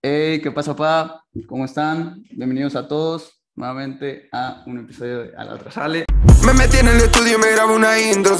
Hey, ¿qué pasa, pa? ¿Cómo están? Bienvenidos a todos nuevamente a un episodio de A la otra sale. Me metí en el estudio y me grabo una intro.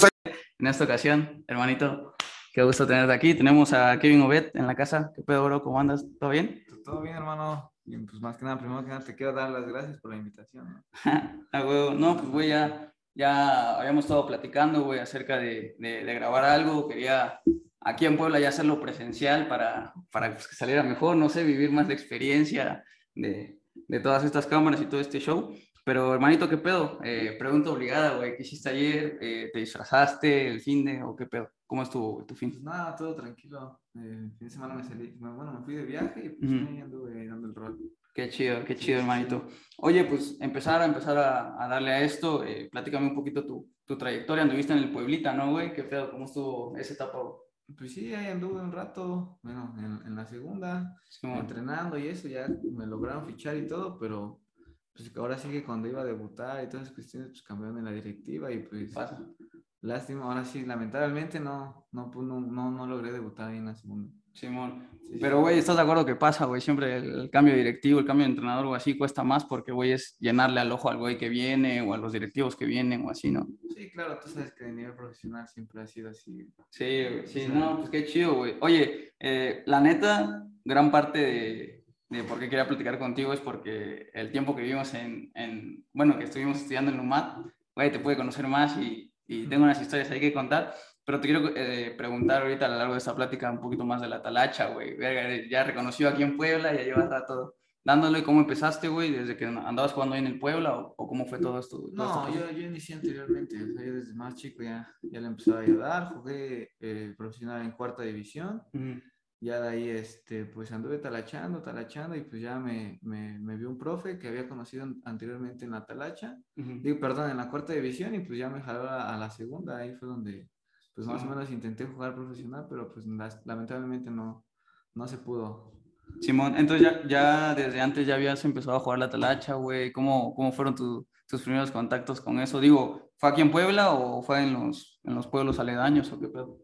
En esta ocasión, hermanito, qué gusto tenerte aquí. Tenemos a Kevin Obed en la casa. ¿Qué pedo, bro? ¿Cómo andas? ¿Todo bien? Todo bien, hermano. Y pues más que nada, primero que nada, te quiero dar las gracias por la invitación. ¿no? Ah, huevo. No, pues, güey, ya, ya habíamos estado platicando, güey, acerca de, de, de grabar algo. Quería aquí en Puebla ya hacerlo presencial para, para pues, que saliera mejor, no sé, vivir más la experiencia de, de todas estas cámaras y todo este show. Pero, hermanito, ¿qué pedo? Eh, pregunta obligada, güey. ¿Qué hiciste ayer? Eh, ¿Te disfrazaste el fin de o qué pedo? ¿Cómo estuvo tu fin? Pues nada, todo tranquilo. Eh, fin de semana me salí, bueno, me fui de viaje y pues ahí anduve dando el rol. Qué chido, qué chido, hermanito. Oye, pues empezar a empezar a, a darle a esto. Eh, platícame un poquito tu, tu trayectoria. Anduviste en el Pueblita, ¿no, güey? ¿Qué pedo? ¿Cómo estuvo esa etapa? güey? Pues sí, ahí anduve un rato, bueno, en, en la segunda, como- entrenando y eso, ya me lograron fichar y todo, pero pues ahora sí que cuando iba a debutar y todas esas cuestiones, pues cambiaron en la directiva y pues pasa. Lástima, ahora sí, lamentablemente no, no, pu- no, no, no logré debutar ahí en la segunda. Simón. Sí, Pero, güey, ¿estás de acuerdo que pasa, güey? Siempre el, el cambio directivo, el cambio de entrenador o así cuesta más porque, güey, es llenarle al ojo al güey que viene o a los directivos que vienen o así, ¿no? Sí, claro, tú sabes que a nivel profesional siempre ha sido así. Sí, sí, no, pues qué chido, güey. Oye, eh, la neta, gran parte de, de por qué quería platicar contigo es porque el tiempo que vivimos en, en bueno, que estuvimos estudiando en UMAT, güey, te puede conocer más y, y tengo unas historias ahí que contar, pero te quiero eh, preguntar ahorita a lo largo de esta plática un poquito más de la talacha, güey. Ya reconocido aquí en Puebla, ya llevas rato dándole, ¿cómo empezaste, güey? ¿Desde que andabas jugando ahí en el Puebla o, o cómo fue todo esto? No, yo, yo inicié anteriormente, o sea, yo desde más chico ya, ya le empezaba a ayudar, jugué eh, profesional en cuarta división, Ujú. Ya de ahí este, pues anduve talachando, talachando y pues ya me, me, me vio un profe que había conocido an- anteriormente en la talacha, digo, perdón, en la cuarta división y pues ya me jaló a, a la segunda, ahí fue donde pues más o menos intenté jugar profesional, pero pues las- lamentablemente no, no se pudo. Simón, entonces ya, ya desde antes ya habías empezado a jugar la talacha, güey. ¿Cómo, cómo fueron tu- tus primeros contactos con eso? Digo, ¿fue aquí en Puebla o fue en los, en los pueblos aledaños o qué pedo?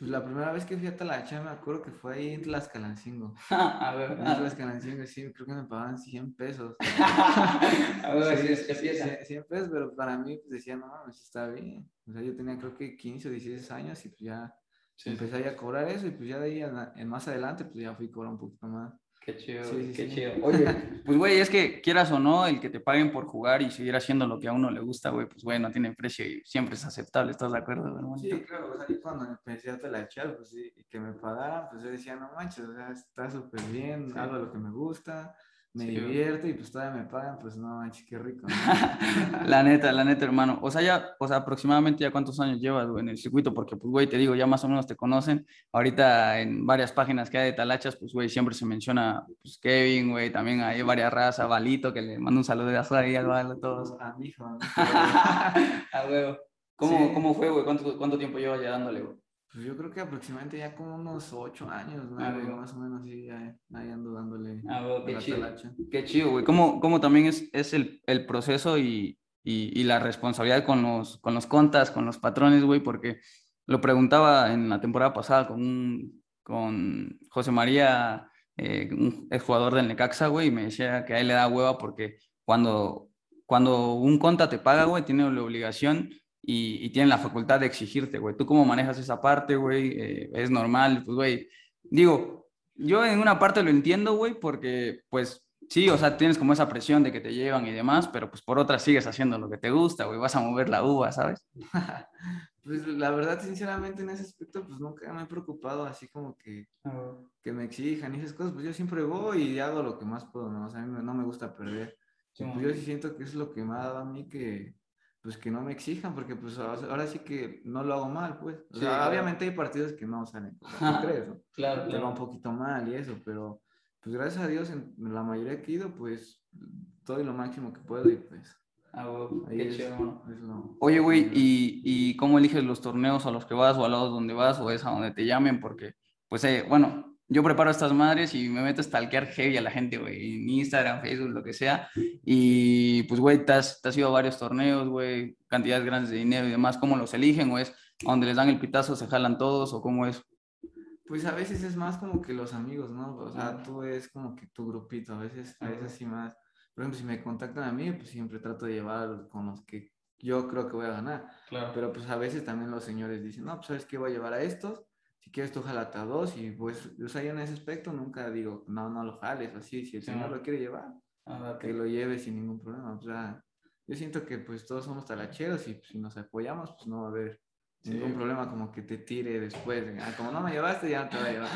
Pues la primera vez que fui a talacha me acuerdo que fue ahí en Tlaxcalancingo. a ver, En Tlaxcalancingo, sí, creo que me pagaban 100 pesos. a ver, Sí, sí, sí, ¿qué sí, piensa? sí, siempre es, pero para mí pues decía, no, mames, está bien. O sea, yo tenía creo que 15 o 16 años y pues ya Sí, empecé a cobrar eso y pues ya de ahí en, en más adelante pues ya fui a cobrar un poquito más. Qué chido, Sí, qué sí. chido. Oye, pues güey, es que quieras o no, el que te paguen por jugar y seguir haciendo lo que a uno le gusta, güey, pues güey, no tiene precio y siempre es aceptable, ¿estás de acuerdo, hermano? Sí, claro, o sea, yo cuando empecé a talachar, pues sí, y que me pagaran, pues yo decía, no manches, o sea, está súper bien, Sí. hago lo que me gusta, me Sí, divierto y pues todavía me pagan, pues no manches, qué rico. ¿no? La neta, la neta, hermano. O sea, ya, o sea, aproximadamente ya cuántos años llevas, güey, en el circuito, porque, pues, güey, te digo, ya más o menos te conocen. Ahorita en varias páginas que hay de talachas, pues, güey, siempre se menciona, pues, Kevin, güey, también hay varias razas, Valito, que le mando un saludazo ahí al Valo a todos. A mi hijo. A huevo. ¿Cómo, Sí. ¿Cómo fue, güey? ¿Cuánto, ¿Cuánto tiempo llevas ya dándole, güey? Pues yo creo que aproximadamente ya como unos ocho años, ¿no? Ah, bueno. más o menos, sí, ahí, ahí ando dándole Ah, a qué la chido. Qué chido, güey. ¿Cómo, cómo también es, es el, el proceso y, y, y la responsabilidad con los, con los contas, con los patrones, güey? Porque lo preguntaba en la temporada pasada con, un- con José María, eh, un jugador del Necaxa, güey, y me decía que a él le da hueva porque cuando, cuando un conta te paga, güey, tiene la obligación y, y tiene la facultad de exigirte, güey. ¿Tú cómo manejas esa parte, güey? Eh, ¿Es normal? Pues, güey, digo, yo en una parte lo entiendo, güey, porque, pues, sí, o sea, tienes como esa presión de que te llevan y demás, pero pues por otra sigues haciendo lo que te gusta, güey, vas a mover la uva, ¿sabes? Pues la verdad, sinceramente, en ese aspecto, pues nunca me he preocupado así como que, que me exijan y esas cosas, pues yo siempre voy y hago lo que más puedo, ¿no? O sea, a mí no me gusta perder. Sí, Pues yo sí siento que es lo que me ha dado a mí que, pues que no me exijan, porque pues ahora sí que no lo hago mal, pues. O Sí, sea, claro. obviamente hay partidos que no salen como ¿no? Claro, Te va un poquito mal y eso, pero pues gracias a Dios en la mayoría que he ido, pues doy lo máximo que puedo y pues Ah, qué es, chido, es lo- Oye, güey, ¿y, ¿y cómo eliges los torneos a los que vas o a los donde vas o es a donde te llamen? Porque, pues, eh, bueno, yo preparo estas madres y me meto a stalkear heavy a la gente, güey, en Instagram, Facebook, lo que sea. Y, pues, güey, te has, te has ido a varios torneos, güey, cantidades grandes de dinero y demás. ¿Cómo los eligen? ¿O es a donde les dan el pitazo, se jalan todos o cómo es? Pues a veces es más como que los amigos, ¿no? O sea, tú es como que tu grupito, a veces, a veces sí más. Por ejemplo, si me contactan a mí, pues siempre trato de llevar con los que yo creo que voy a ganar. Claro. Pero pues a veces también los señores dicen, no, pues sabes que voy a llevar a estos, si quieres tú jalate a dos y pues, o sea, yo en ese aspecto nunca digo, no, no lo jales, así, si el señor lo quiere llevar, Ah, que lo lleve sin ningún problema. O sea, yo siento que pues todos somos talacheros y pues, si nos apoyamos, pues no va a haber ningún problema como que te tire después. Ah, como no me llevaste, ya no te voy a llevar.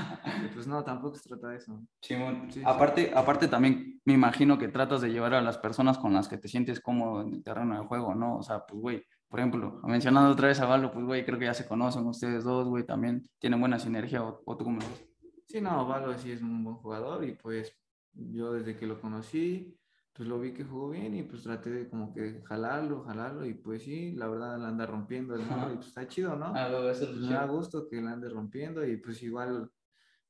Y, pues no, tampoco se trata de eso. Simón, Sí, sí. aparte, aparte también me imagino que tratas de llevar a las personas con las que te sientes cómodo en el terreno de juego, ¿no? O sea, pues, güey, por ejemplo, mencionando otra vez a Valo, pues, güey, creo que ya se conocen ustedes dos, güey, también tienen buena sinergia, o, o tú cómo ves. Sí, no, Valo sí es un buen jugador y pues yo desde que lo conocí, pues lo vi que jugó bien y pues traté de como que jalarlo, jalarlo y pues sí, la verdad la anda rompiendo mundo y pues está chido, ¿no? Ah, eso Pues me da gusto que la ande rompiendo y pues igual,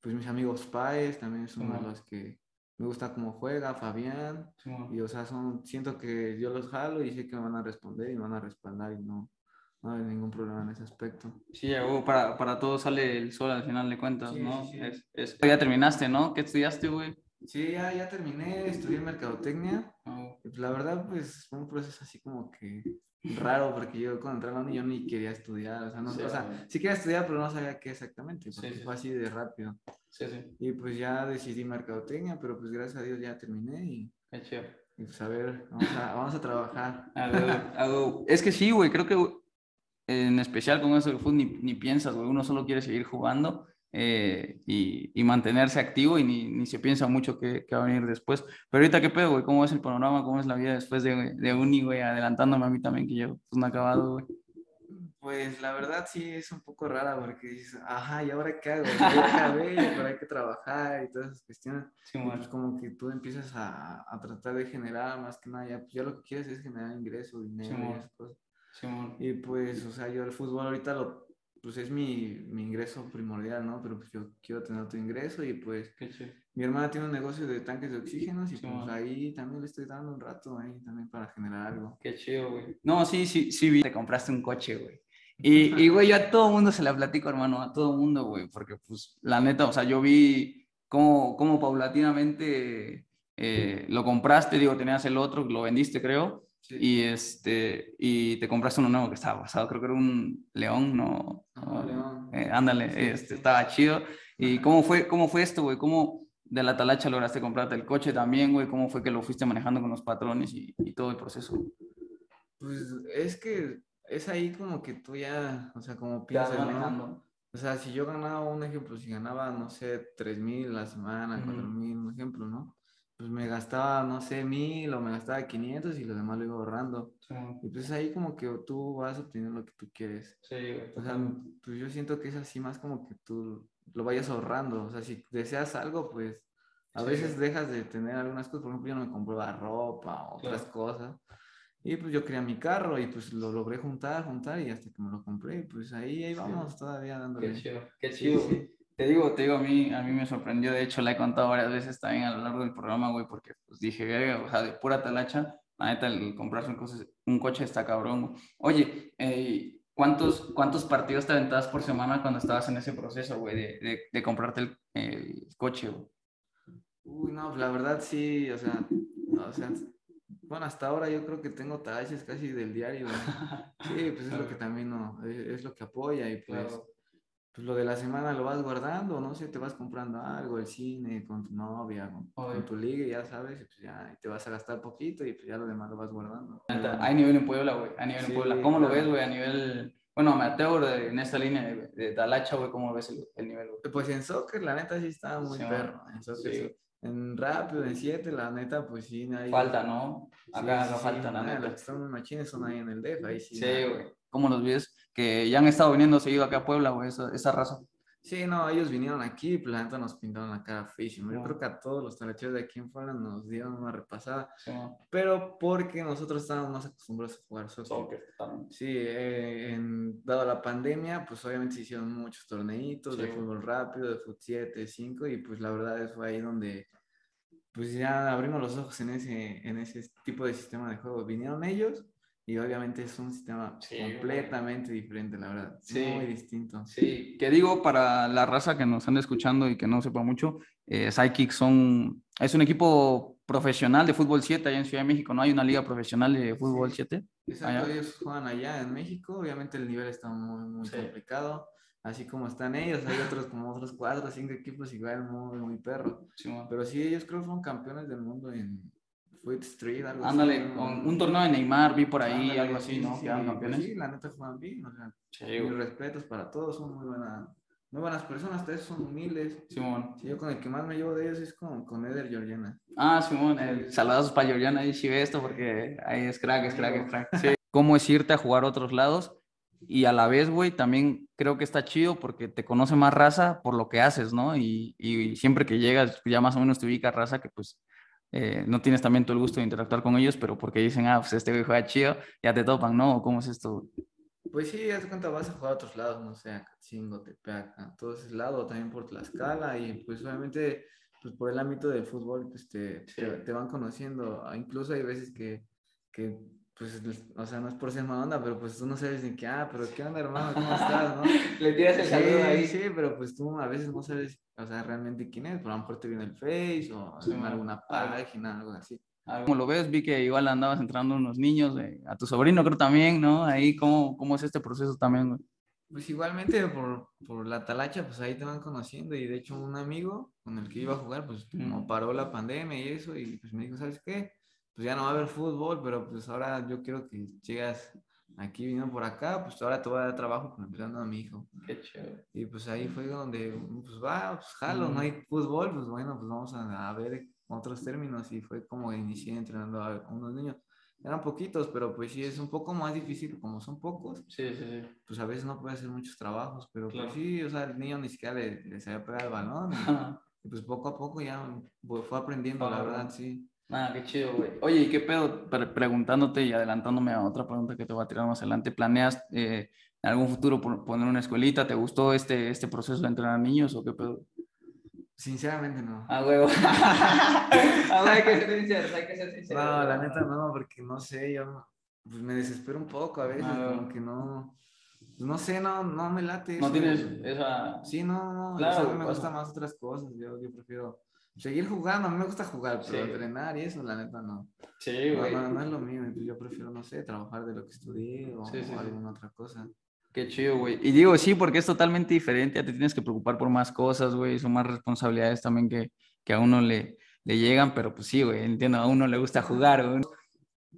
pues mis amigos Paez también son Simón. los que me gusta cómo juega, Fabián, Simón. y o sea, son, siento que yo los jalo y sé que me van a responder y me van a respaldar y no, no hay ningún problema en ese aspecto. Sí, para, para todo sale el sol al final de cuentas, Sí, ¿no? sí, sí. Es, es- Ya terminaste, ¿no? ¿Qué estudiaste, güey? Sí, ya, ya terminé, estudié mercadotecnia. Pues, la verdad, pues fue un proceso así como que raro, porque yo cuando entré a la uni yo ni quería estudiar, o sea, no, Sí, o sea, sí quería estudiar, pero no sabía qué exactamente, Sí, porque sí, fue así de rápido. Sí, sí, Y pues ya decidí mercadotecnia, pero pues gracias a Dios ya terminé y, qué chido. y, pues a ver, vamos a, vamos a trabajar. A ver, a ver, Es que sí, güey, creo que en especial con eso del fútbol ni, ni piensas, güey, uno solo quiere seguir jugando eh, y, y mantenerse activo y ni, ni se piensa mucho qué, qué va a venir después. Pero ahorita, ¿qué pedo, güey? ¿Cómo es el panorama? ¿Cómo es la vida después de, de uni, güey? Adelantándome a mí también, que yo pues no he acabado, güey. Pues la verdad sí es un poco rara porque dices, ajá, ¿y ahora qué hago? Acabé, pero hay que trabajar y todas esas cuestiones. Sí, Y güey. pues como que tú empiezas a, a tratar de generar más que nada, ya, pues ya lo que quieres es generar ingreso, dinero y Simón. esas cosas. Simón. Y pues, o sea, yo el fútbol ahorita lo, pues es mi, mi ingreso primordial, ¿no? Pero pues yo quiero tener otro ingreso y pues mi hermana tiene un negocio de tanques de oxígenos y Sí, pues man. ahí también le estoy dando un rato ahí también para generar algo. Qué chido, güey. No, sí, sí, sí, vi. Te compraste un coche, güey. Y, y, güey, yo a todo mundo se la platico, hermano, a todo mundo, güey, porque, pues, la neta, o sea, yo vi cómo, cómo paulatinamente eh, lo compraste, digo, tenías el otro, lo vendiste, creo, Sí. y, este, y te compraste uno nuevo que estaba pasado, creo que era un león, ¿no? Ajá, León. Eh, ándale, Sí, este, sí. estaba chido. ¿Y cómo fue, cómo fue esto, güey? ¿Cómo de la talacha lograste comprarte el coche también, güey? ¿Cómo fue que lo fuiste manejando con los patrones y, y todo el proceso? Pues es que es ahí como que tú ya, o sea, como piensas, ¿no? manejando. O sea, si yo ganaba un ejemplo, si ganaba, no sé, tres mil la semana, Ujú. cuatro mil, un ejemplo, ¿no? Pues me gastaba, no sé, mil o me gastaba 500 y lo demás lo iba ahorrando. Sí, Y pues ahí como que tú vas obteniendo lo que tú quieres. sí, O sea, pues yo siento que es así más como que tú lo vayas ahorrando. O sea, si deseas algo, pues a Sí. veces dejas de tener algunas cosas. Por ejemplo, yo no me compraba ropa o otras cosas. Y pues yo quería mi carro y pues lo logré juntar, juntar y hasta que me lo compré. y Pues ahí, ahí vamos todavía dándole. Qué chido, qué chido. Te digo, te digo, a mí, a mí me sorprendió, de hecho, la he contado varias veces también a lo largo del programa, güey, porque pues dije, verga, o sea, de pura talacha, la neta, el comprarse un coche, un coche está cabrón, güey. Oye, eh, ¿cuántos, ¿cuántos partidos te aventabas por semana cuando estabas en ese proceso, güey, de, de, de comprarte el, el coche, güey? Uy, no, pues, la verdad sí, o sea, o sea, bueno, hasta ahora yo creo que tengo tallas casi del diario. ¿no? Sí, pues es lo que también no, es, es lo que apoya y pues, Claro. Pues lo de la semana lo vas guardando, no sé, te vas comprando algo, el cine, con tu novia, con, con tu liga, y ya sabes, y pues ya y te vas a gastar poquito y pues ya lo demás lo vas guardando. Hay nivel en Puebla, güey, hay nivel Sí, en Puebla. ¿Cómo lo claro. ves, güey, a nivel, bueno, amateur de- en esta línea de, de talacha, güey, cómo ves el, el nivel, güey? Pues en soccer, la neta sí estaba muy Sí, perro, en soccer sí. sí. En rápido, en 7, la neta, pues sí, hay... Falta, ¿no? Acá no falta, nada. Los que están machines son ahí en el DEF, ahí sí. Sí, güey. ¿Cómo los ves? Que ya han estado viniendo seguido acá a Puebla, güey, esa, esa raza. Sí, no, ellos vinieron aquí, pues la neta nos pintaron la cara feísimo. Yo creo que a todos los talacheros de aquí en Puebla nos dieron una repasada, Sí, pero porque nosotros estábamos más acostumbrados a jugar soccer. Soccer, totalmente. Sí, eh, en, dado la pandemia, pues obviamente se hicieron muchos torneitos de Sí. fútbol rápido, de fut 7, 5, y pues la verdad fue ahí donde pues ya abrimos los ojos en ese, en ese tipo de sistema de juego. Vinieron ellos Y obviamente es un sistema Sí, completamente diferente, la verdad. Sí. Muy distinto. Sí, que digo para la raza que nos anda escuchando y que no sepa mucho, eh, Psychic son, es un equipo profesional de fútbol 7 allá en Ciudad de México, ¿no? Hay una liga profesional de fútbol 7. Exacto, Allá. ellos juegan allá en México, obviamente el nivel está muy, muy Sí. complicado, así como están ellos, hay otros como otros cuatro cinco equipos igual muy, muy perro, pero sí, ellos creo que fueron campeones del mundo en Foot Street, algo Ándale, así. con un torneo de Neymar, vi por ahí, Ándale, algo así, sí, ¿no? sí, Quedaron pues campeones. sí, la neta juegan bien, o sea, Sí, mis güey. respetos para todos, son muy, buena, muy buenas personas, ustedes son humildes. Simón. Sí, yo con el que más me llevo de ellos es con, con Eder Georgiana. Ah, Simón, el saludazos para Georgiana ahí sí ve esto porque ahí es crack, es crack, es crack. Sí. ¿Cómo es irte a jugar a otros lados? Y a la vez, güey, también creo que está chido porque te conoce más raza por lo que haces, ¿no? Y, y siempre que llegas, ya más o menos te ubica raza que pues eh, no tienes también todo el gusto de interactuar con ellos, pero porque dicen, ah, pues este güey juega chido, ya te topan, ¿no? ¿O ¿Cómo es esto? Pues sí, haz de cuenta, vas a jugar a otros lados, no sé, a Catzingo, Tepeaca, todo ese lado, también por Tlaxcala, y pues obviamente, pues por el ámbito del fútbol, pues te, te, te van conociendo, incluso hay veces que, que, pues, o sea, no es por ser mala onda, pero pues tú no sabes ni qué, ah, pero qué onda, hermano, ¿cómo estás, no? Le tiras Sí, sí, pero pues tú a veces no sabes, o sea, realmente quién es, pero a lo mejor te viene el Face, o Sí, en alguna página, algo así. Como lo ves, vi que igual andabas entrando unos niños, eh, a tu sobrino creo también, ¿no? Ahí, ¿cómo, cómo es este proceso también, güey? Pues igualmente por, por la talacha, pues ahí te van conociendo y de hecho un amigo con el que iba a jugar, pues como Mm. paró la pandemia y eso y pues me dijo, ¿sabes qué? Pues ya no va a haber fútbol, pero pues ahora yo quiero que llegas aquí, vino por acá, pues ahora te voy a dar trabajo pues, empezando a mi hijo. Qué chévere. Y pues ahí fue donde, pues va, pues jalo, no Mm. hay fútbol, pues bueno, pues vamos a, a ver otros términos y fue como inicié entrenando a, unos niños. Eran poquitos, pero pues sí es un poco más difícil, como son pocos, Sí, sí, sí. pues a veces no puede hacer muchos trabajos, pero Claro. pues sí, o sea, el niño ni siquiera le, le sabía pegar el balón. y-. Y pues poco a poco ya fue aprendiendo, la Ah, verdad, bueno. sí. Ah, qué chido, güey. Oye, ¿y qué pedo? Pre- preguntándote y adelantándome a otra pregunta que te voy a tirar más adelante. ¿Planeas eh, en algún futuro pon- poner una escuelita? ¿Te gustó este, este proceso de entrenar niños o qué pedo? Sinceramente no. Ah, huevo. güey, hay que ser sinceros, hay que ser sinceros. No, la neta no, porque no sé, yo pues me desespero un poco a veces, Ah, como que no, pues, no sé, no, no me late. No eso. tienes esa... Sí, no, no, Claro, o sea, a me pasa. gustan más otras cosas, yo, yo prefiero seguir jugando, a mí me gusta jugar, pero Sí. entrenar y eso, la neta no. Sí, No, güey. no, no es lo mío, yo prefiero, no sé, trabajar de lo que estudié o, Sí, sí, o alguna otra cosa. Qué chido, güey. Y digo, sí, porque es totalmente diferente, ya te tienes que preocupar por más cosas, güey, son más responsabilidades también que, que a uno le, le llegan, pero pues sí, güey, entiendo, a uno le gusta jugar, güey.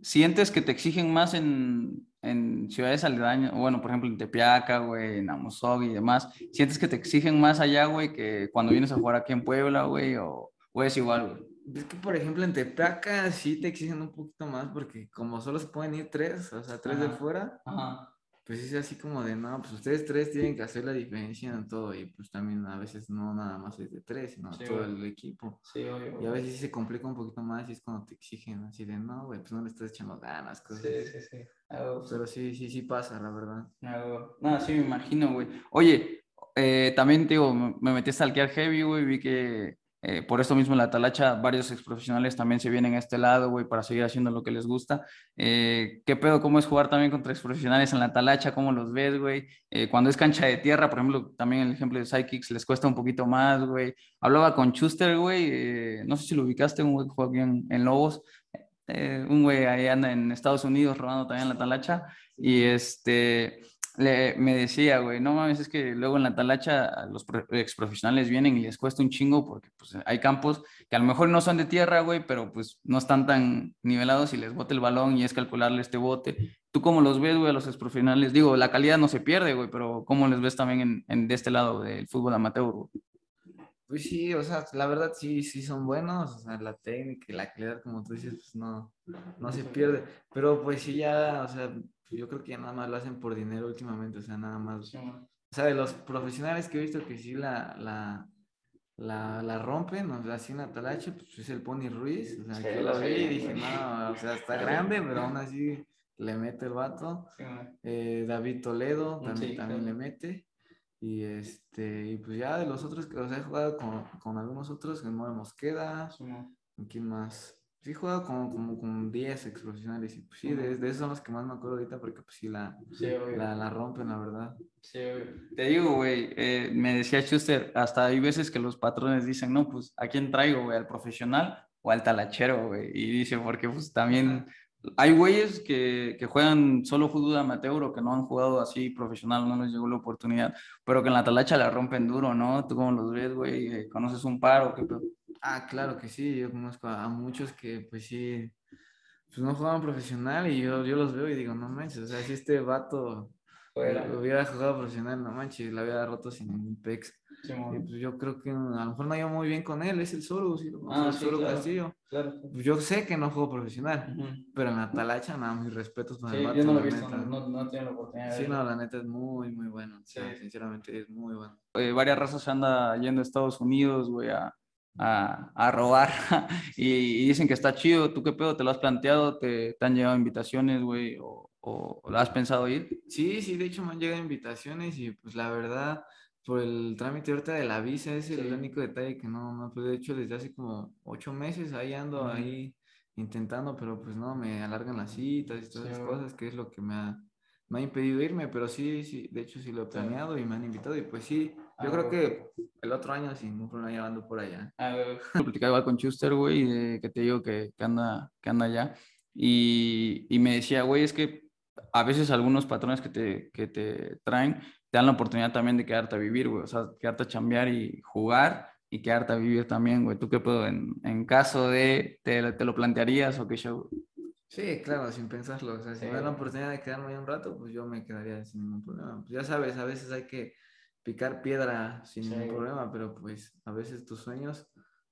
¿Sientes que te exigen más en, en ciudades aledañas, bueno, por ejemplo, en Tepeaca, güey, en Amozoc y demás? ¿Sientes que te exigen más allá, güey, que cuando vienes a jugar aquí en Puebla, güey, o, o es igual, güey? Es que, por ejemplo, en Tepeaca sí te exigen un poquito más porque como solo se pueden ir tres, o sea, tres de fuera, Ajá. Pues es así como de, no, pues ustedes tres tienen que hacer la diferencia en todo y pues también a veces no nada más es de tres, sino Sí, todo el equipo. Sí, obvio. Y a veces se complica un poquito más y es cuando te exigen así de, no, güey, pues no le estás echando ganas, cosas. Sí, así". sí, sí. Pero sí, sí, sí pasa, la verdad. Güey. No, sí, me imagino, güey. Oye, eh, también te digo, me me metí a stalkear heavy, güey, vi que eh, por esto mismo en la talacha varios exprofesionales también se vienen a este lado, güey, para seguir haciendo lo que les gusta. Eh, ¿Qué pedo? ¿Cómo es jugar también contra exprofesionales en la talacha? ¿Cómo los ves, güey? Eh, cuando es cancha de tierra, por ejemplo, también el ejemplo de Psychics les cuesta un poquito más, güey. Hablaba con Chuster, güey, eh, no sé si lo ubicaste, un güey que juega aquí en, en Lobos. Eh, un güey ahí anda en Estados Unidos robando también la talacha. Y este, le, me decía, güey, no mames, es que luego en la talacha los pro- exprofesionales vienen y les cuesta un chingo porque pues, hay campos que a lo mejor no son de tierra, güey, pero pues no están tan nivelados y les bote el balón y es calcularle este bote. ¿Tú cómo los ves, güey, a los exprofesionales? Digo, la calidad no se pierde, güey, pero ¿cómo les ves también en, de este lado del fútbol amateur, güey? Pues sí, o sea, la verdad sí, sí son buenos, o sea, la técnica y la calidad, como tú dices, pues no, no se pierde. Pero pues sí ya, o sea, yo creo que ya nada más lo hacen por dinero últimamente, o sea, nada más. O sea, de los profesionales que he visto que sí la, la, la, la rompen, o sea, así en Atalache, pues es el Pony Ruiz, o sea, Sí, yo lo vi y dije, no, o sea, está grande, pero aún así le mete el vato. Eh, David Toledo también, también le mete. Y este, y pues ya de los otros que, o sea, he jugado con, con algunos otros, Mora Mosqueda, ¿con quién más? Sí, he jugado como, como con 10 ex profesionales y pues sí, de, de esos son los que más me acuerdo ahorita porque pues sí la, Sí, la, la rompen, la verdad. Sí. Te digo, güey, eh, me decía Schuster, hasta hay veces que los patrones dicen, no, pues, ¿a quién traigo, güey? ¿Al profesional o al talachero, güey? Y dice, porque pues también hay güeyes que, que juegan solo fútbol amateur o que no han jugado así profesional, no les llegó la oportunidad, pero que en la talacha la rompen duro, ¿no? ¿Tú cómo los ves, güey? Eh, ¿Conoces un par o qué pedo? Ah, claro que sí, yo conozco a, a muchos que pues sí, pues no jugaban profesional y yo, yo los veo y digo, no manches, o sea, si este vato Fuera. hubiera jugado profesional, no manches, la hubiera roto sin un pex. Y Simón. pues yo creo que a lo mejor no iba muy bien con él, es el Soros, ¿sí? Ah, el sí, Soros claro. Castillo. Claro. Pues yo sé que no jugó profesional, Ujú. pero en la talacha, nada, mis respetos para Sí, el vato, yo no lo he visto, neta. no, no, tiene la oportunidad Sí, no, la neta es muy, muy bueno. o sea, Sí. sinceramente es muy bueno. eh, varias razas se anda yendo a Estados Unidos, güey, a, a, a robar y, y dicen que está chido. ¿Tú qué pedo? ¿Te lo has planteado? ¿Te, te han llegado invitaciones, güey? ¿O, o, o lo has pensado ir? Sí, sí, de hecho me han llegado invitaciones y pues la verdad, por el trámite ahorita de la visa es el Sí. único detalle que no, no, pues de hecho desde hace como ocho meses ahí ando Ujú. ahí intentando, pero pues no, me alargan las citas y todas Sí, esas cosas, que es lo que me ha, me ha impedido irme, pero sí, sí, de hecho sí lo he planeado y me han invitado y pues sí, yo Ah, creo que el otro año sin ningún problema ya ando por allá. Lo platicaba igual con Schuster, güey, de- que te digo que, que anda, que anda allá. Y, y me decía, güey, es que a veces algunos patrones que te, que te traen te dan la oportunidad también de quedarte a vivir, güey. O sea, quedarte a chambear y jugar y quedarte a vivir también, güey. ¿Tú qué pedo? En, en caso de, te, te lo plantearías o qué show? Sí, claro, sin pensarlo. O sea, si Sí, me dan la oportunidad de quedarme ahí un rato, pues yo me quedaría sin ningún problema. Pues ya sabes, a veces hay que picar piedra sin Sí, ningún problema, pero pues a veces tus sueños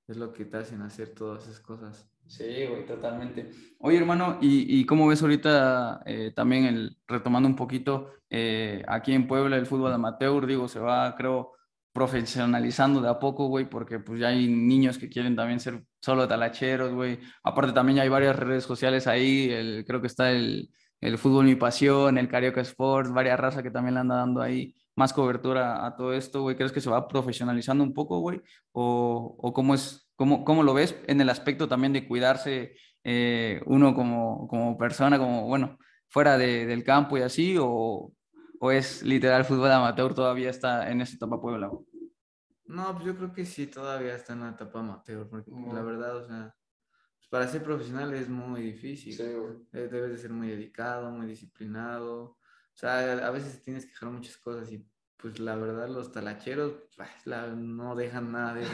es lo que te hacen hacer todas esas cosas. Sí, güey, totalmente. Oye, hermano, ¿y, y cómo ves ahorita eh, también el, retomando un poquito, eh, aquí en Puebla el fútbol amateur, digo, se va, creo, profesionalizando de a poco, güey, porque pues ya hay niños que quieren también ser solo talacheros, güey. Aparte también ya hay varias redes sociales ahí, el, creo que está el, el fútbol Mi Pasión, el Carioca Sports, varias razas que también le anda dando ahí más cobertura a todo esto, güey. ¿Crees que se va profesionalizando un poco, güey? ¿O, o cómo es, cómo, cómo lo ves en el aspecto también de cuidarse eh, uno como, como persona, como, bueno, fuera de- del campo y así? ¿O, o es literal fútbol amateur todavía está en esa etapa Puebla, güey? No, pues yo creo que sí, todavía está en la etapa amateur, porque pues, la Ujú. verdad, o sea, pues, para ser profesional es muy difícil. güey. Eh, Debes de ser muy dedicado, muy disciplinado. O sea, a veces tienes que dejar muchas cosas y pues la verdad los talacheros pues, la- no dejan nada de eso.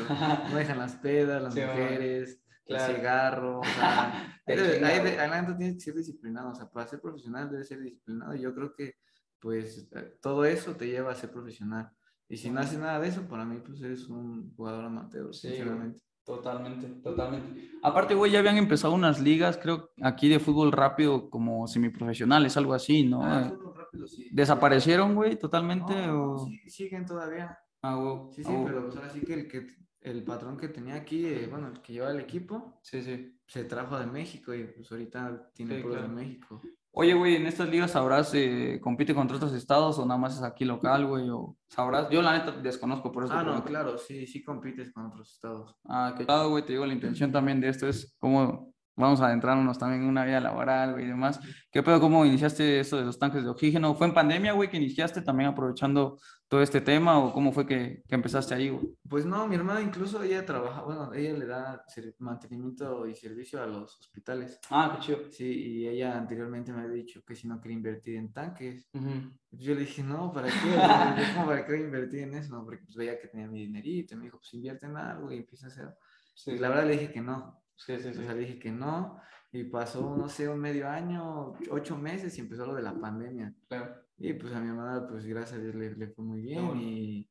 No dejan las pedas, las Sí, mujeres, Claro. el cigarro. O sea, Te hay de- adelante tienes que ser disciplinado. O sea, para ser profesional debes ser disciplinado. Y yo creo que pues eh, todo eso te lleva a ser profesional. Y si no haces nada de eso, para mí pues eres un jugador amateur, Sí, sinceramente. Totalmente, totalmente. Aparte, güey, ya habían empezado unas ligas, creo, aquí de fútbol rápido, como semiprofesionales, algo así, ¿no? Ah, Eh, rápido, sí. ¿Desaparecieron, güey, totalmente? No, no, o... sí, siguen todavía. Ah, güey, Sí, ah, sí, güey. pero pues ahora sí que el, que el patrón que tenía aquí, eh, bueno, el que lleva el equipo, Sí, sí. se trajo de México y pues ahorita tiene Sí, claro. de México. Oye, güey, ¿en estas ligas sabrás, eh, compite contra otros estados o nada más es aquí local, güey? O sabrás, yo la neta desconozco por eso. Ah, no, pregunto. claro, sí, sí compites con otros estados. Ah, que claro, güey, te digo, la intención también de esto es cómo vamos a adentrarnos también en una vida laboral, güey, y demás. ¿Qué pedo, cómo iniciaste esto de los tanques de oxígeno? ¿Fue en pandemia, güey, que iniciaste también aprovechando todo este tema o cómo fue que, que empezaste ahí, güey? Pues no, mi hermana incluso ella trabaja, bueno, ella le da mantenimiento y servicio a los hospitales. Ah, qué chido. Sí, y ella anteriormente me había dicho que si no quería invertir en tanques. Ujú. Yo le dije, no, ¿para qué? O sea, yo como, ¿Para qué invertir en eso? Porque pues veía que tenía mi dinerito y me dijo, pues invierte en algo y empieza a hacer. Sí, Y la verdad le dije que no. Sí, sí, O sí. sea, le dije que no. Y pasó, no sé, un medio año, ocho meses y empezó lo de la pandemia. Claro. Y pues a mi hermana, pues gracias a Dios le, le fue muy bien. bueno. Y,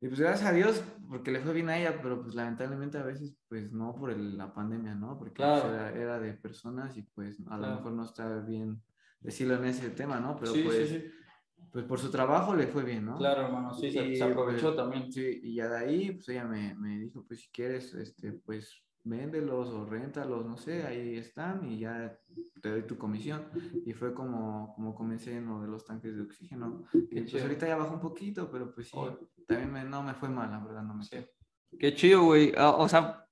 y pues gracias a Dios, porque le fue bien a ella, pero pues lamentablemente a veces, pues no por el- la pandemia, ¿no? Porque pues, Claro. era, era de personas y pues a Claro. lo mejor no está bien decirlo en ese tema, ¿no? Pero sí, pues, sí, sí. pues por su trabajo le fue bien, ¿no? Claro, hermano, sí, se, Y, se aprovechó pues, también. Sí, y ya de ahí, pues ella me, me dijo, pues si quieres, este, pues véndelos o réntalos, no sé, ahí están y ya te doy tu comisión. Y fue como, como comencé en lo de los tanques de oxígeno. Que pues ahorita ya bajó un poquito, pero pues sí, también me- no me fue mal, la verdad, no me Sí. Qué chido, güey. Ah, O sea,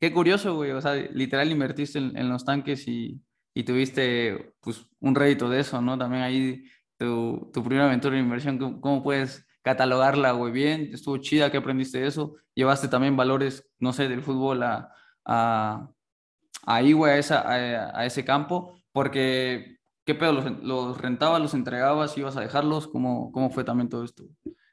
qué curioso, güey. O sea, literal invertiste en, en los tanques y, y, tuviste pues un rédito de eso, ¿no? También ahí tu, tu primera aventura de inversión, ¿cómo, cómo puedes catalogarla, güey? Bien, estuvo chida, ¿qué aprendiste eso? Llevaste también valores, no sé, del fútbol a, a a, esa, a, a, ese campo, porque, ¿qué pedo? ¿Los, los rentabas, los entregabas, ibas a dejarlos? ¿Cómo, cómo fue también todo esto?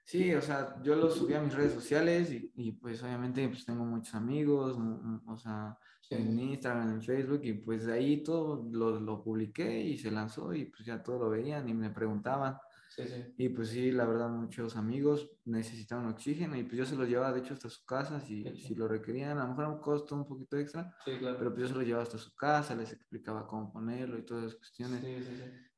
Sí, o sea, yo lo subí a mis redes sociales y, y pues obviamente pues tengo muchos amigos, o sea, sí. en Instagram, en Facebook y pues de ahí todo lo, lo, publiqué y se lanzó y pues ya todo lo veían y me preguntaban. Sí, sí. Y pues sí, la verdad, muchos amigos necesitaban oxígeno y pues yo se los llevaba de hecho hasta su casa si, sí, si lo requerían, a lo mejor un costo un poquito extra, claro. pero pues yo se los llevaba hasta su casa, les explicaba cómo ponerlo y todas esas cuestiones.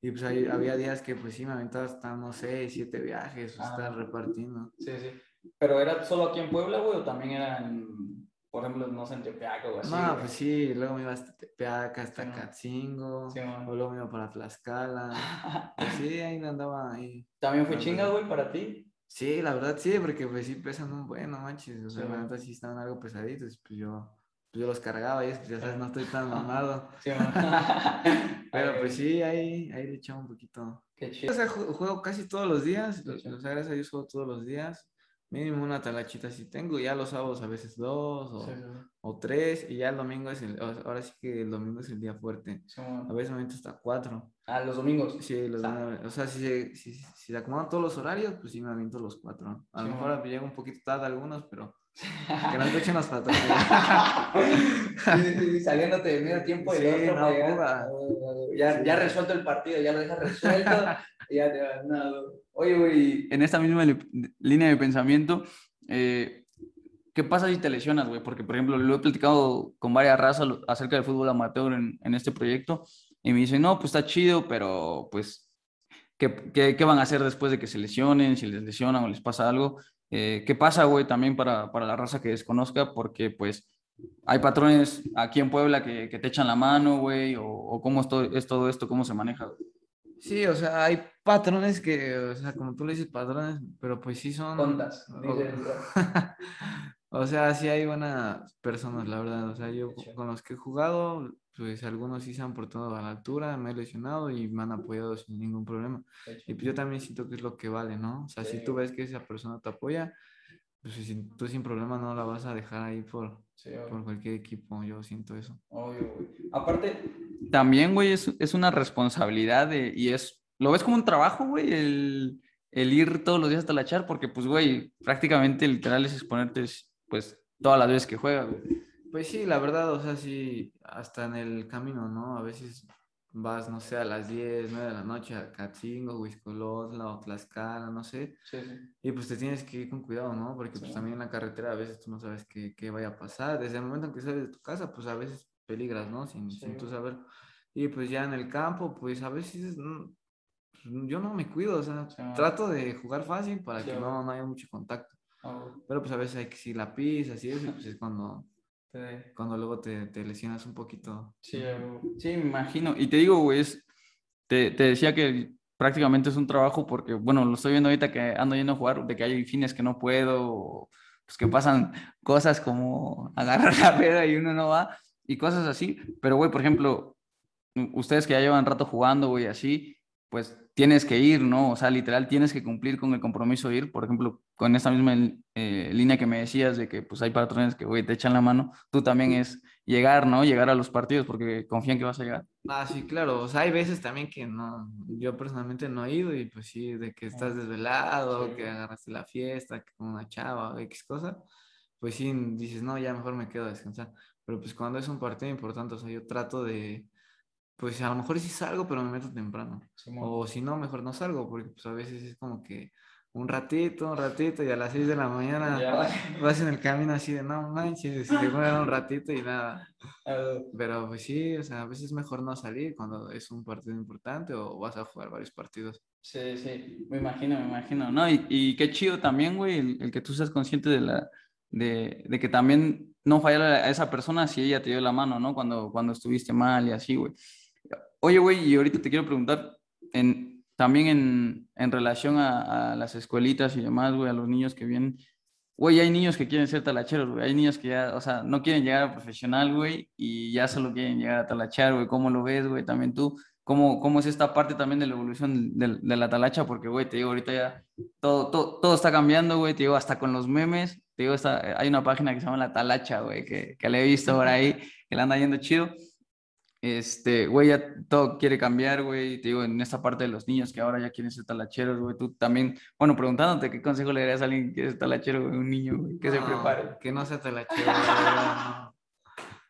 Y pues ahí, había días que pues sí me aventaba hasta, no sé, siete viajes, o ah. estar repartiendo. Sí, sí. ¿Pero era solo aquí en Puebla, güey, o también era en, por ejemplo, no sé, en Tepeaca o así? No, güey? pues sí, luego me iba hasta Tepeaca, hasta sí, Catzingo, sí, o luego me iba para Tlaxcala. pues sí, ahí andaba ahí. ¿También fue chinga, güey, para ti? Sí, la verdad sí, porque pues sí pesan un bueno, manches, o sea, sí, la neta sí estaban algo pesaditos, pues yo pues yo los cargaba y pues ya sabes, no estoy tan mamado. Sí, Pero pues sí, ahí, ahí le echaba un poquito. Qué chido. O sea, juego casi todos los días, o sea, gracias a Dios juego todos los días. Mínimo una talachita si tengo, ya los sábados a veces dos o, sí, o, tres, y ya el domingo es el, ahora sí que el domingo es el día fuerte. Sí, a veces me meto hasta cuatro. Ah, los domingos. Sí, los domingos. O sea, si se, si, si se acomodan todos los horarios, pues sí me aviento los cuatro. A lo mejor me llego un poquito tarde algunos, pero que no escuchen los patrones. sí, sí, saliéndote de medio tiempo y sí, otro, no, ya, ya resuelto el partido, ya lo dejas resuelto. ya te. Oye, güey, en esta misma línea de pensamiento, eh, ¿qué pasa si te lesionas, güey? Porque, por ejemplo, lo he platicado con varias razas acerca del fútbol amateur en, este proyecto y me dicen, no, pues está chido, pero pues, ¿qué, qué, ¿qué van a hacer después de que se lesionen? Si les lesionan o les pasa algo. Eh, ¿Qué pasa, güey, también para, para, la raza que desconozca? Porque, pues, hay patrones aquí en Puebla que, que te echan la mano, güey, o, o, cómo es todo, es todo esto, cómo se maneja. Güey? Sí, o sea, hay patrones que, o sea, como tú le dices patrones, pero pues sí son... Contas. O, o sea, sí hay buenas personas, la verdad. O sea, yo con los que he jugado, pues algunos sí se han portado a la altura, me he lesionado y me han apoyado sin ningún problema. Y pues yo también siento que es lo que vale, ¿no? O sea, sí. si tú ves que esa persona te apoya, pues tú sin problema no la vas a dejar ahí por, sí, por cualquier equipo, yo siento eso. Obvio, güey. Aparte, también, güey, es, es una responsabilidad de, y es, lo ves como un trabajo, güey, el, el ir todos los días hasta la char, porque pues, güey, prácticamente literal es exponerte, pues, todas las veces que juegas, güey. Pues sí, la verdad, o sea, sí, hasta en el camino, ¿no? A veces vas, no sé, a las 10, 9 de la noche a Catzingo, Huiscolotla o Tlaxcala, no sé. Sí, sí. Y pues te tienes que ir con cuidado, ¿no? Porque pues también en la carretera a veces tú no sabes qué, qué, vaya a pasar. Desde el momento en que sales de tu casa, pues a veces peligras, ¿no? Sin, sí. sin tú saber. Y pues ya en el campo, pues a veces no, yo no me cuido, o sea, trato de jugar fácil para que no, no haya mucho contacto. Oh. Pero pues a veces hay que si la pisas y eso, pues es cuando cuando luego te, te, lesionas un poquito. Sí, sí, me imagino. Y te digo, güey, te, te, decía que prácticamente es un trabajo porque, bueno, lo estoy viendo ahorita que ando yendo a jugar, de que hay fines que no puedo, pues que pasan cosas como agarrar la peda y uno no va, y cosas así. Pero, güey, por ejemplo, ustedes que ya llevan rato jugando, güey, así, pues tienes que ir, ¿no? O sea, literal, tienes que cumplir con el compromiso de ir. Por ejemplo, con esta misma eh, línea que me decías de que pues hay patrones que, güey, te echan la mano, tú también es llegar, ¿no? Llegar a los partidos porque confían que vas a llegar. Ah, sí, claro. O sea, hay veces también que no, yo personalmente no he ido y pues sí, de que estás desvelado, sí. que agarraste la fiesta, que con una chava X cosa, pues sí, dices, no, ya mejor me quedo a descansar. Pero pues cuando es un partido importante, o sea, yo trato de, pues a lo mejor sí salgo, pero me meto temprano. Sí, o si no, mejor no salgo, porque pues a veces es como que un ratito, un ratito, y a las 6 de la mañana ya. vas en el camino así de no manches, si te un ratito y nada. Pero pues sí, o sea, a veces es mejor no salir cuando es un partido importante o vas a jugar varios partidos. Sí, sí, me imagino, me imagino, ¿no? Y, y qué chido también, güey, el, el, que tú seas consciente de la, de, de, que también no fallar a esa persona si ella te dio la mano, ¿no? Cuando, cuando estuviste mal y así, güey. Oye, güey, y ahorita te quiero preguntar, en, también en, en relación a, a, las escuelitas y demás, güey, a los niños que vienen, güey, hay niños que quieren ser talacheros, güey. Hay niños que ya, o sea, no quieren llegar a profesional, güey, y ya solo quieren llegar a talachar, güey. ¿Cómo lo ves, güey? También tú, ¿cómo, cómo es esta parte también de la evolución de, la talacha? Porque, güey, te digo, ahorita ya todo, todo, todo está cambiando, güey. Te digo, hasta con los memes. Te digo, está, hay una página que se llama La Talacha, güey, que, que le he visto por ahí, que le anda yendo chido. Este, güey, ya todo quiere cambiar, güey. Te digo, en esta parte de los niños que ahora ya quieren ser talacheros, güey. Tú también, bueno, preguntándote qué consejo le darías a alguien que es talachero, güey, un niño, güey, que se prepare. Que no sea talachero.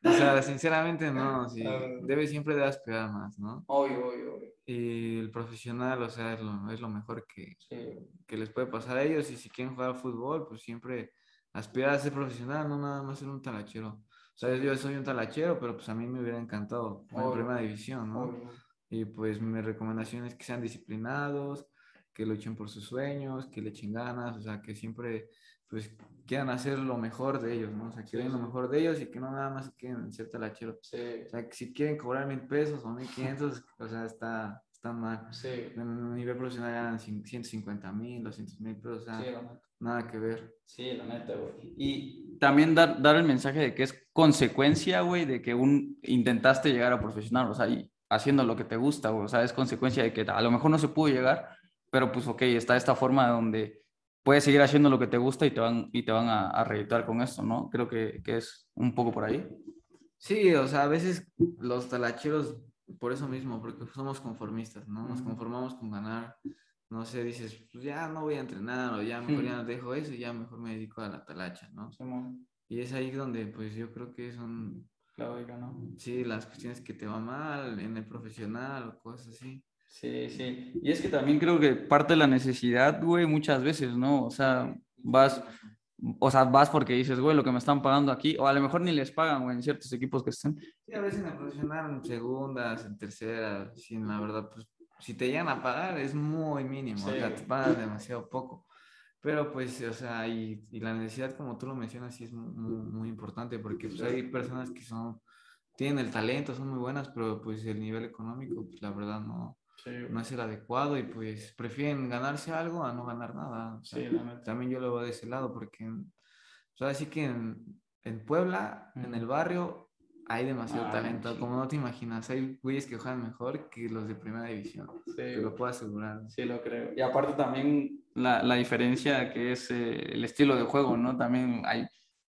O sea, sinceramente no, sí. Debe siempre de aspirar más, ¿no? Obvio, obvio, obvio. Y el profesional, o sea, es lo, es lo mejor que, Sí, que les puede pasar a ellos. Y si quieren jugar fútbol, pues siempre aspirar a ser profesional, no nada más ser un talachero. O sea, yo soy un talachero, pero pues a mí me hubiera encantado en primera división, ¿no? Obvio. Y pues mi recomendación es que sean disciplinados, que luchen por sus sueños, que le echen ganas, o sea, que siempre pues quieran hacer lo mejor de ellos, ¿no? O sea, que Sí, den lo sí. mejor de ellos y que no nada más queden en ser talacheros. Sí, O sea, que si quieren cobrar mil pesos o mil quinientos, o sea, está, está mal. sí, En un nivel profesional ganan cin- 150 mil, 200 mil pesos, o sea. Nada que ver. Sí, la neta, güey. Y también dar, dar el mensaje de que es consecuencia, güey, de que un intentaste llegar a profesional, o sea, y haciendo lo que te gusta, güey, o sea, es consecuencia de que a lo mejor no se pudo llegar, pero pues, ok, está esta forma donde puedes seguir haciendo lo que te gusta y te van, y te van a, a reeditar con esto, ¿no? Creo que, que es un poco por ahí. Sí, o sea, a veces los talacheros, por eso mismo, porque somos conformistas, ¿no? Nos conformamos con ganar. No sé, dices, pues ya no voy a entrenar o ya mejor ya dejo eso y ya mejor me dedico a la talacha, ¿no? Y es ahí donde, pues yo creo que son, ¿no? sí, las cuestiones que te va mal en el profesional o cosas así. Sí, sí. Y es que también creo que parte de la necesidad, güey, muchas veces, ¿no? O sea, vas, o sea, vas porque dices, güey, lo que me están pagando aquí, o a lo mejor ni les pagan, güey, en ciertos equipos que estén. Sí, a veces en el profesional, en segundas, en terceras, sí, la verdad, pues si te llegan a pagar es muy mínimo, o Sí. sea, te pagan demasiado poco. Pero pues, o sea, y, y la necesidad, como tú lo mencionas, sí es muy, importante, porque pues, hay personas que son, tienen el talento, son muy buenas, pero pues el nivel económico, pues la verdad no, no es el adecuado y pues prefieren ganarse algo a no ganar nada. o sea, Sí, también yo lo veo de ese lado, porque, o sea, así que en, en Puebla, en el barrio, hay demasiado Ah, talento, sí. como no te imaginas, hay güeyes que juegan mejor que los de primera división, te lo puedo asegurar. Sí, lo creo. Y aparte también la, la diferencia que es eh, el estilo de juego, ¿no? También hay,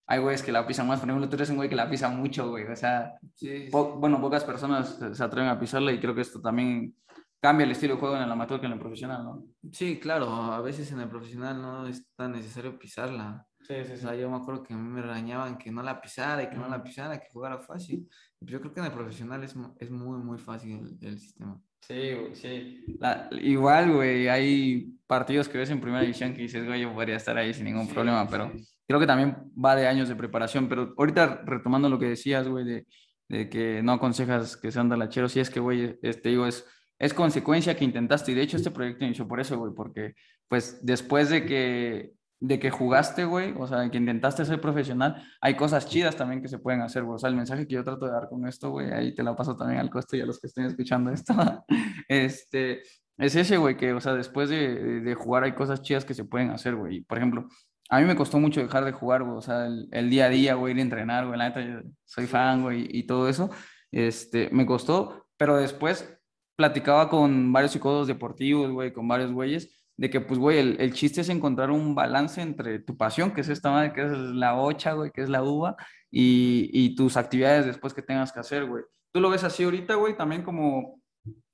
hay güeyes que la pisan más. Por ejemplo, tú eres un güey que la pisa mucho, güey. O sea, Sí, sí, po- bueno, pocas personas se se atreven a pisarla y creo que esto también cambia el estilo de juego en el amateur que en el profesional, ¿no? Sí, claro, a veces en el profesional no es tan necesario pisarla. Sí, sí, O sea, yo me acuerdo que a mí me regañaban que no la pisara y que no la pisara, que jugara fácil. Pues yo creo que en el profesional es, es muy, muy fácil el, el sistema. Sí, güey, sí. La- igual, güey, hay partidos que ves en primera división que dices, güey, yo podría estar ahí sin ningún Sí, problema, pero sí. creo que también va de años de preparación. Pero ahorita retomando lo que decías, güey, de, de que no aconsejas que sean dalacheros, sí es que, güey, es- te digo, es, es consecuencia que intentaste. Y de hecho, este proyecto inició por eso, güey, porque, pues, después de que, de que jugaste, güey, o sea, que intentaste ser profesional, hay cosas chidas también que se pueden hacer, güey. O sea, el mensaje que yo trato de dar con esto, güey, ahí te la paso también al costo y a los que estén escuchando esto. este, es ese, güey, que, o sea, después de, de- jugar hay cosas chidas que se pueden hacer, güey. Por ejemplo, a mí me costó mucho dejar de jugar, güey, o sea, el, el día a día, güey, ir a entrenar, güey, la neta, yo soy fan, güey, y todo eso, este, me costó, pero después platicaba con varios psicólogos deportivos, güey, con varios güeyes, de que, pues, güey, el, el chiste es encontrar un balance entre tu pasión, que es esta madre, que es la ocha, güey, que es la uva, y, y tus actividades después que tengas que hacer, güey. ¿Tú lo ves así ahorita, güey? También como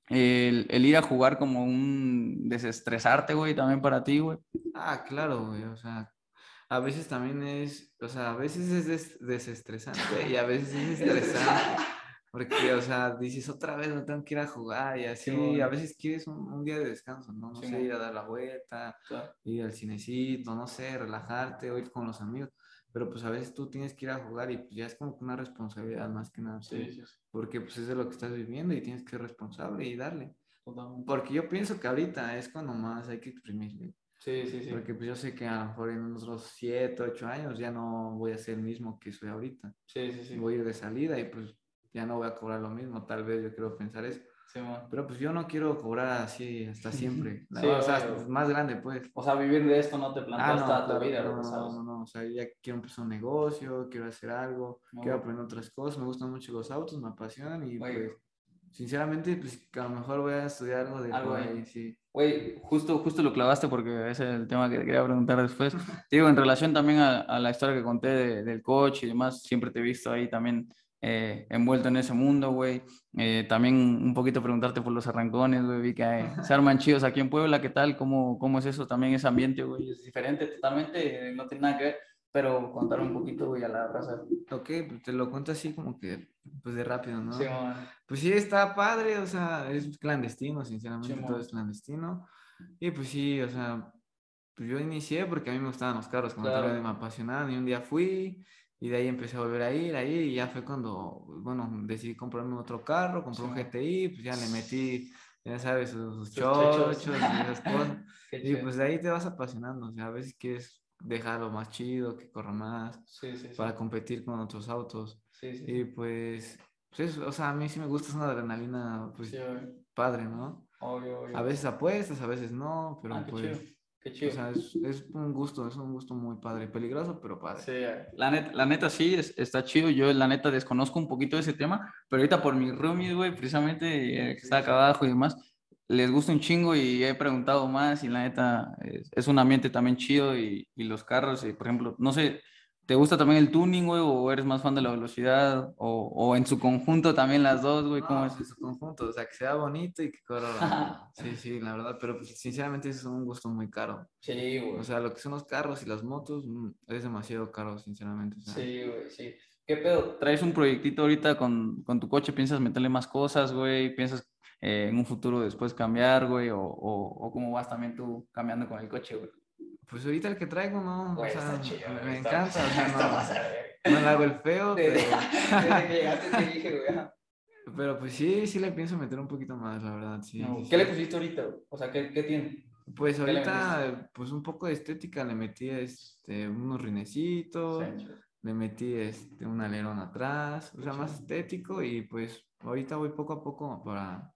el, el ir a jugar como un desestresarte, güey, también para ti, güey. Ah, claro, güey, o sea, a veces también es, o sea, a veces es des- desestresante y a veces es estresante, porque, o sea, dices otra vez no tengo que ir a jugar y así, Simón. a veces quieres un, un día de descanso, ¿no? No sé, Simón. ir a dar la vuelta, ir al cinecito, no sé, relajarte o ir con los amigos, pero pues a veces tú tienes que ir a jugar y pues ya es como una responsabilidad más que nada, sí, porque pues es de lo que estás viviendo y tienes que ser responsable y darle, porque yo pienso que ahorita es cuando más hay que exprimirle. Sí, sí, sí. Porque pues yo sé que a lo mejor en otros 7, 8 años ya no voy a ser el mismo que soy ahorita. Sí, sí, sí. Voy a ir de salida y pues ya no voy a cobrar lo mismo, tal vez yo quiero pensar eso. Simón. Pero pues yo no quiero cobrar así hasta siempre. Sí, o sea, obvio. más grande pues. O sea, vivir de esto no te Ah, planteas no, toda tu claro, vida, no, no, ¿sabes? no, no, no, o sea, ya quiero empezar un negocio, quiero hacer algo, quiero aprender otras cosas, me gustan mucho los autos, me apasionan y pues, sinceramente, pues a lo mejor voy a estudiar algo de algo ahí, sí. Güey, justo, justo lo clavaste porque ese es el tema que te quería preguntar después. Digo, en relación también a, la historia que conté del coche y demás, siempre te he visto ahí también eh, envuelto en ese mundo, güey. Eh, también un poquito preguntarte por los arrancones, güey. Vi que se arman chidos aquí en Puebla, ¿qué tal? ¿Cómo, cómo es eso? También ese ambiente, güey. Es diferente totalmente, no tiene nada que ver, pero contar un poquito, güey, a la raza. Ok, pues te lo cuento así como que, pues de rápido, ¿no? Sí, Pues sí, está padre, o sea, es clandestino, sinceramente, todo es clandestino. Y pues sí, o sea, pues yo inicié porque a mí me gustaban los carros, como claro. me apasionaban, y un día fui, y de ahí empecé a volver a ir, ahí, y ya fue cuando, bueno, decidí comprarme otro carro, compré un GTI, pues ya le metí, ya sabes, sus, chochos, y esas cosas. y pues de ahí te vas apasionando, o sea, a veces quieres dejarlo más chido, que corra más, para competir con otros autos. y pues, pues o sea, a mí sí me gusta, es una adrenalina, pues, padre, ¿no? A veces apuestas, a veces no, pero ah, pues... Qué chido. O sea, es, es, un gusto, es un gusto muy padre, peligroso, pero padre. Sí, la neta, la neta sí, es, está chido. Yo, la neta, desconozco un poquito de ese tema, pero ahorita por mi roomies, güey, precisamente, eh, que está acá abajo y demás, les gusta un chingo y he preguntado más y la neta es, un ambiente también chido y, y los carros, y, por ejemplo, no sé, ¿te gusta también el tuning, güey, o eres más fan de la velocidad o, o en su conjunto también las dos, güey? ¿Cómo es? En su conjunto, o sea, que sea bonito y que corra. sí, sí, la verdad, pero pues, sinceramente es un gusto muy caro. Sí, güey. O sea, lo que son los carros y las motos mm, es demasiado caro, sinceramente. Sí, güey, sí. ¿Qué pedo? ¿Traes un proyectito ahorita con, con tu coche? ¿Piensas meterle más cosas, güey? ¿Piensas eh, en un futuro después cambiar, güey? O, o, cómo vas también tú cambiando con el coche, güey? Pues ahorita el que traigo, no. o sea, me, encanta, o sea, no, no le hago el feo, pero... Desde que llegaste te dije, güey. Pero pues sí, sí le pienso meter un poquito más, la verdad, sí. ¿Qué le pusiste ahorita? O sea, ¿qué, qué tiene? Pues ahorita, pues un poco de estética, le metí este, unos rinecitos, le metí este, un alerón atrás, o sea, más estético y pues ahorita voy poco a poco para,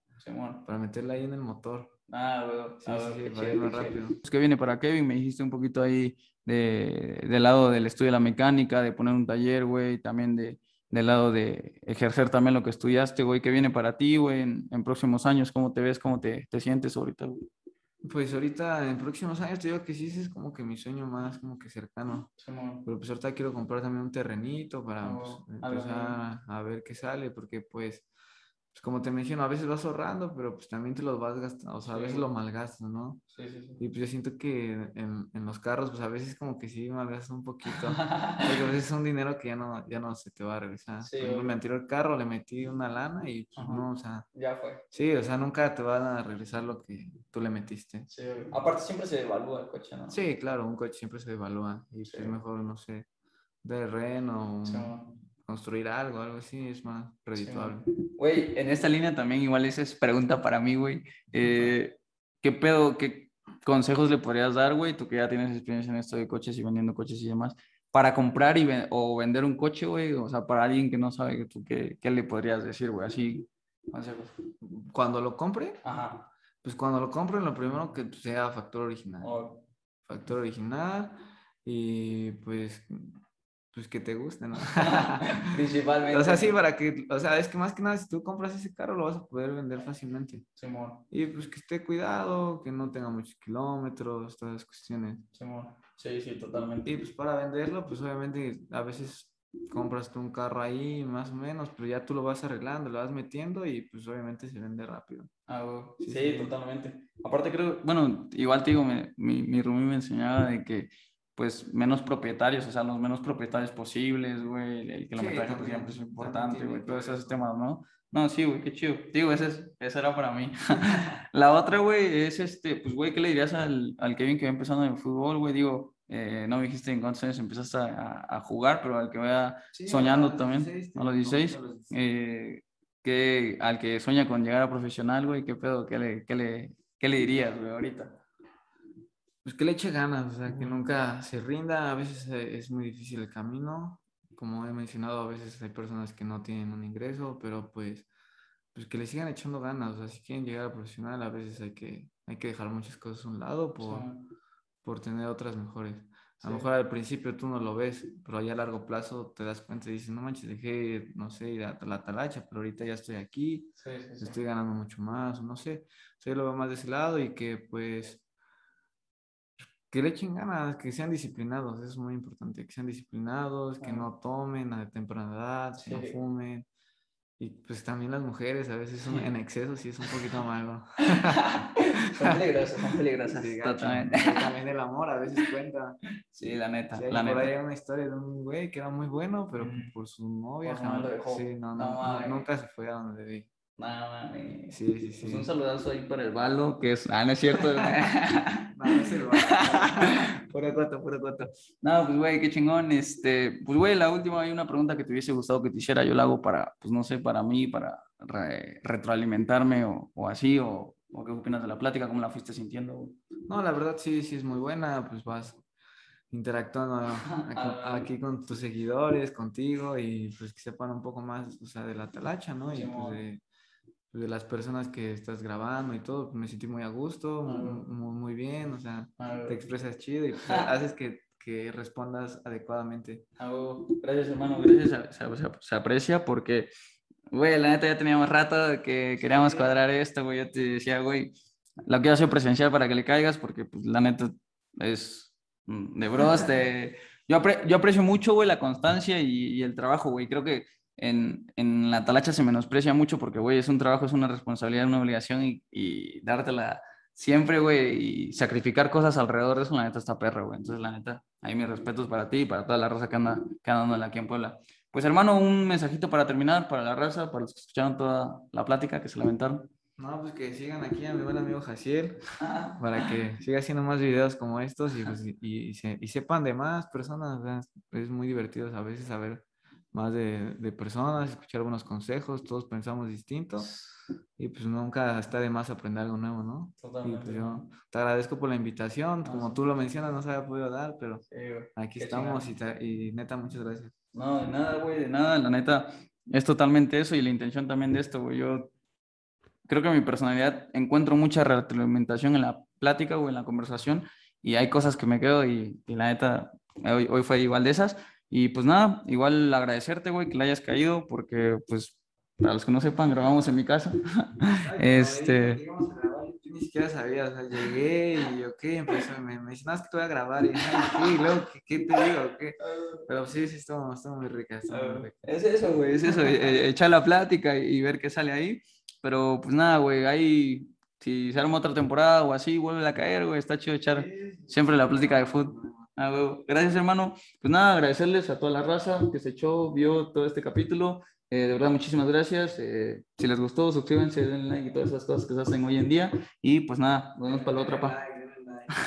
para meterla ahí en el motor. Ah, bueno. Sí, ah, sí, sí, más rápido. Pues que viene para Kevin, me dijiste un poquito ahí de, del lado del estudio de la mecánica, de poner un taller, güey, también de, del lado de ejercer también lo que estudiaste, güey, ¿qué viene para ti, güey, en, en, próximos años? ¿Cómo te ves? ¿Cómo te, te sientes ahorita, güey? Pues ahorita, en próximos años, te digo que sí, es como que mi sueño más como que cercano. Pero pues ahorita quiero comprar también un terrenito para oh, pues, empezar a ver qué sale, porque pues pues, como te menciono, a veces vas ahorrando, pero pues también te los vas gastando, o sea, a veces lo malgastas, ¿no? Sí, sí, sí. Y pues yo siento que en, en, los carros, pues a veces como que sí malgastas un poquito, porque a veces es un dinero que ya no, ya no se te va a regresar. Sí, Por me anterior carro, le metí una lana y pues no, o sea... Ya fue. Sí, o sea, nunca te van a regresar lo que tú le metiste. Sí, aparte siempre se devalúa el coche, ¿no? Sí, claro, un coche siempre se devalúa y pues, es mejor, no sé, de reno construir algo, algo así, es más redituable. Güey, en esta línea también igual esa es pregunta para mí, güey. Eh, ¿Qué pedo, qué consejos le podrías dar, güey? Tú que ya tienes experiencia en esto de coches y vendiendo coches y demás, para comprar y o vender un coche, güey, o sea, para alguien que no sabe, ¿tú qué, qué le podrías decir, güey? Así, consejos. Cuando lo compre, Ajá. pues cuando lo compre, lo primero que sea factor original. Oh. Factor original y pues pues que te guste, ¿no? Principalmente. O sea, sí, para que, o sea, es que más que nada, si tú compras ese carro, lo vas a poder vender fácilmente. Simón. Y pues que esté cuidado, que no tenga muchos kilómetros, todas esas cuestiones. Simón. Sí, sí, totalmente. Y pues para venderlo, pues obviamente a veces compras tú un carro ahí, más o menos, pero ya tú lo vas arreglando, lo vas metiendo y pues obviamente se vende rápido. Ah, sí, totalmente. Aparte creo, bueno, igual te digo, mi, mi Rumi me enseñaba de que pues menos propietarios, o sea, los menos propietarios posibles, güey, el kilometraje sí, siempre es importante, güey, todos esos temas, ¿no? No, sí, güey, qué chido. Digo, ese, es, ese era para mí. la otra, güey, es este, pues, güey, ¿qué le dirías al, al Kevin que va empezando en el fútbol, güey? Digo, eh, no me dijiste en cuántos años empezaste a, a jugar, pero al que vaya soñando también, a los 16, eh, que, al que sueña con llegar a profesional, güey, ¿qué pedo? ¿Qué le, qué le, qué le dirías, güey, ahorita? Pues que le eche ganas, o sea, que nunca se rinda, a veces eh, es muy difícil el camino, como he mencionado, a veces hay personas que no tienen un ingreso, pero pues, pues que le sigan echando ganas, o sea, si quieren llegar a profesional, a veces hay que, hay que dejar muchas cosas a un lado por, por tener otras mejores. A lo mejor al principio tú no lo ves, pero ya a largo plazo te das cuenta y dices, no manches, dejé, no sé, ir a la talacha, pero ahorita ya estoy aquí, estoy ganando mucho más, no sé. O lo veo más de ese lado y que pues que le echen ganas, que sean disciplinados, eso es muy importante, que sean disciplinados, que no tomen a temprana edad, que no fumen, y pues también las mujeres a veces son en exceso sí es un poquito malo. son peligrosas, son peligrosas. totalmente. También el amor a veces cuenta. Sí, la neta. Sí, la por neta. hay una historia de un güey que era muy bueno, pero mm. por su novia jamás. Lo dejó. Sí, no, no, nunca se fue a donde debía. No, mami. Sí, sí, sí. Pues un saludazo ahí para el balo, que es. Ah, no es cierto. no, no es el balo. pura cuota, pura cuota. No, pues, güey, qué chingón. Este, pues, güey, la última, hay una pregunta que te hubiese gustado que te hiciera. Yo la hago para, pues, no sé, para mí, para retroalimentarme o, o así, o, o, qué opinas de la plática, cómo la fuiste sintiendo. No, la verdad sí, sí es muy buena. Pues vas interactuando ah, aquí, con tus seguidores, contigo y pues que sepan un poco más, o sea, de la talacha, ¿no? Y pues de de las personas que estás grabando y todo, me sentí muy a gusto, muy, muy, bien, o sea, te expresas chido y pues, haces que, que, respondas adecuadamente. Gracias, hermano, gracias, se, se, aprecia porque, güey, la neta ya teníamos rato que queríamos cuadrar esto, güey, yo te decía, güey, lo quiero hacer presencial para que le caigas porque, pues, la neta es de bros, de... Yo, yo aprecio mucho, güey, la constancia y, y el trabajo, güey, creo que en, en, la talacha se menosprecia mucho porque, güey, es un trabajo, es una responsabilidad, una obligación y, y dártela siempre, güey, y sacrificar cosas alrededor de eso, la neta está perra, güey. Entonces, la neta, ahí mis respetos para ti y para toda la raza que anda, que anda aquí en Puebla. Pues, hermano, un mensajito para terminar, para la raza, para los que escucharon toda la plática, que se lamentaron. No, pues que sigan aquí a mi buen amigo Jaciel, para que siga haciendo más videos como estos y, pues, y, y, sepan de más personas. Es muy divertido a veces saber más de, de, personas, escuchar algunos consejos, todos pensamos distinto y pues nunca está de más aprender algo nuevo, ¿no? Y pues yo te agradezco por la invitación, como tú lo mencionas, no se había podido dar, pero aquí estamos y, y, neta, muchas gracias. No, de nada, güey, de nada, la neta, es totalmente eso y la intención también de esto, güey, yo creo que mi personalidad encuentro mucha retroalimentación en la plática o en la conversación y hay cosas que me quedo y, y la neta, hoy, hoy fue igual de esas y pues nada, igual agradecerte, güey, que le hayas caído, porque pues para los que no sepan, grabamos en mi casa. este... Yo ni siquiera sabía, o sea, llegué y ok, empezó, me, me dice, no, es que te voy a grabar, y, y luego, ¿qué, ¿qué, te digo? ¿Qué? Pero sí, sí, estuvo, estuvo muy rica, estuvo muy rica. Es eso, güey, es eso, e, echar la plática y, ver qué sale ahí, pero pues nada, güey, ahí, si se arma otra temporada o así, vuelve a caer, güey, está chido echar siempre la plática de fútbol. Ah, gracias, hermano. Pues nada, agradecerles a toda la raza que se echó, vio todo este capítulo. Eh, de verdad, muchísimas gracias. Eh, si les gustó, suscríbanse, denle like y todas esas cosas que se hacen hoy en día. Y pues nada, nos vemos para la otra, pa.